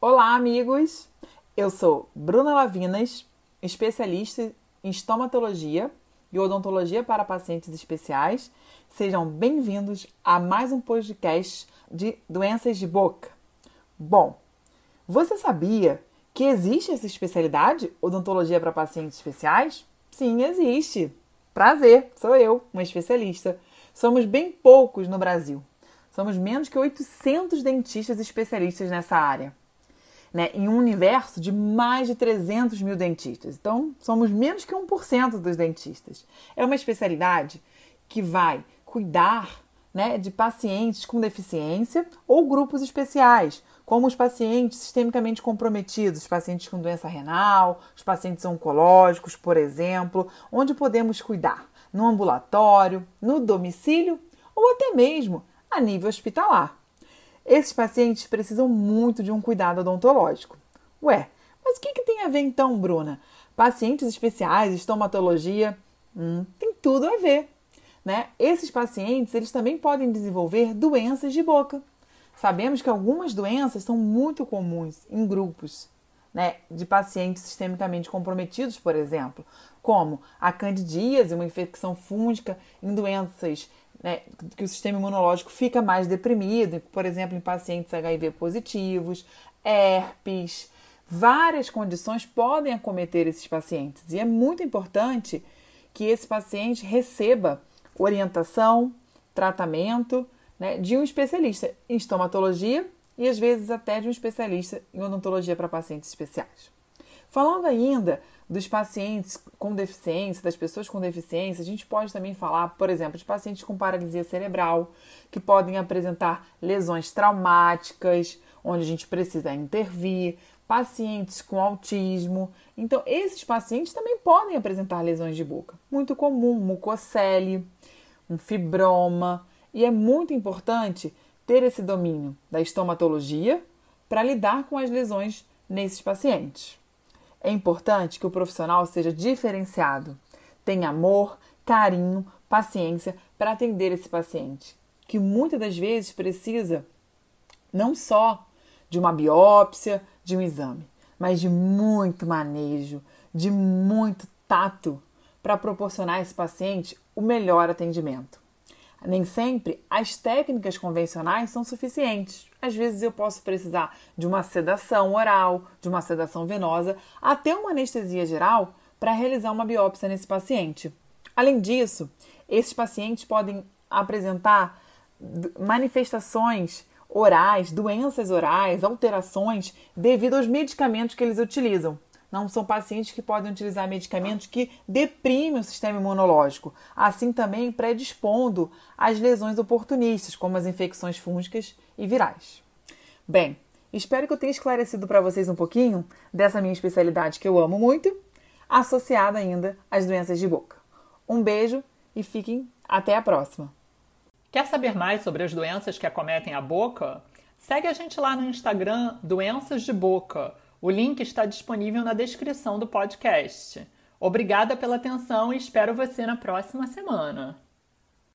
Olá, amigos! Eu sou Bruna Lavinas, especialista em estomatologia e odontologia para pacientes especiais. Sejam bem-vindos a mais um podcast de doenças de boca. Bom, você sabia que existe essa especialidade, odontologia para pacientes especiais? Sim, existe. Prazer, sou eu, uma especialista. Somos bem poucos no Brasil. Somos menos que 800 dentistas especialistas nessa área né, em um universo de mais de 300 mil dentistas. Então, somos menos que 1% dos dentistas. É uma especialidade que vai cuidar né, de pacientes com deficiência ou grupos especiais, como os pacientes sistemicamente comprometidos, os pacientes com doença renal, os pacientes oncológicos, por exemplo, onde podemos cuidar no ambulatório, no domicílio ou até mesmo a nível hospitalar. Esses pacientes precisam muito de um cuidado odontológico. Ué, mas o que, que tem a ver então, Bruna? Pacientes especiais, estomatologia, hum, tem tudo a ver. Né? Esses pacientes eles também podem desenvolver doenças de boca. Sabemos que algumas doenças são muito comuns em grupos né, de pacientes sistemicamente comprometidos, por exemplo, como a candidíase, uma infecção fúngica em doenças né, que o sistema imunológico fica mais deprimido, por exemplo, em pacientes HIV positivos, herpes, várias condições podem acometer esses pacientes e é muito importante que esse paciente receba orientação, tratamento né, de um especialista em estomatologia e às vezes até de um especialista em odontologia para pacientes especiais. Falando ainda dos pacientes com deficiência, das pessoas com deficiência, a gente pode também falar, por exemplo, de pacientes com paralisia cerebral, que podem apresentar lesões traumáticas, onde a gente precisa intervir, pacientes com autismo. Então, esses pacientes também podem apresentar lesões de boca. Muito comum, mucocele, um fibroma, e é muito importante ter esse domínio da estomatologia para lidar com as lesões nesses pacientes. É importante que o profissional seja diferenciado, tenha amor, carinho, paciência para atender esse paciente, que muitas das vezes precisa não só de uma biópsia, de um exame, mas de muito manejo, de muito tato para proporcionar a esse paciente o melhor atendimento. Nem sempre as técnicas convencionais são suficientes. Às vezes eu posso precisar de uma sedação oral, de uma sedação venosa, até uma anestesia geral para realizar uma biópsia nesse paciente. Além disso, esses pacientes podem apresentar manifestações orais, doenças orais, alterações devido aos medicamentos que eles utilizam. Não são pacientes que podem utilizar medicamentos que deprimem o sistema imunológico, assim também predispondo às lesões oportunistas, como as infecções fúngicas e virais. Bem, espero que eu tenha esclarecido para vocês um pouquinho dessa minha especialidade que eu amo muito, associada ainda às doenças de boca. Um beijo e fiquem até a próxima. Quer saber mais sobre as doenças que acometem a boca? Segue a gente lá no Instagram Doenças de Boca o link está disponível na descrição do podcast. Obrigada pela atenção e espero você na próxima semana.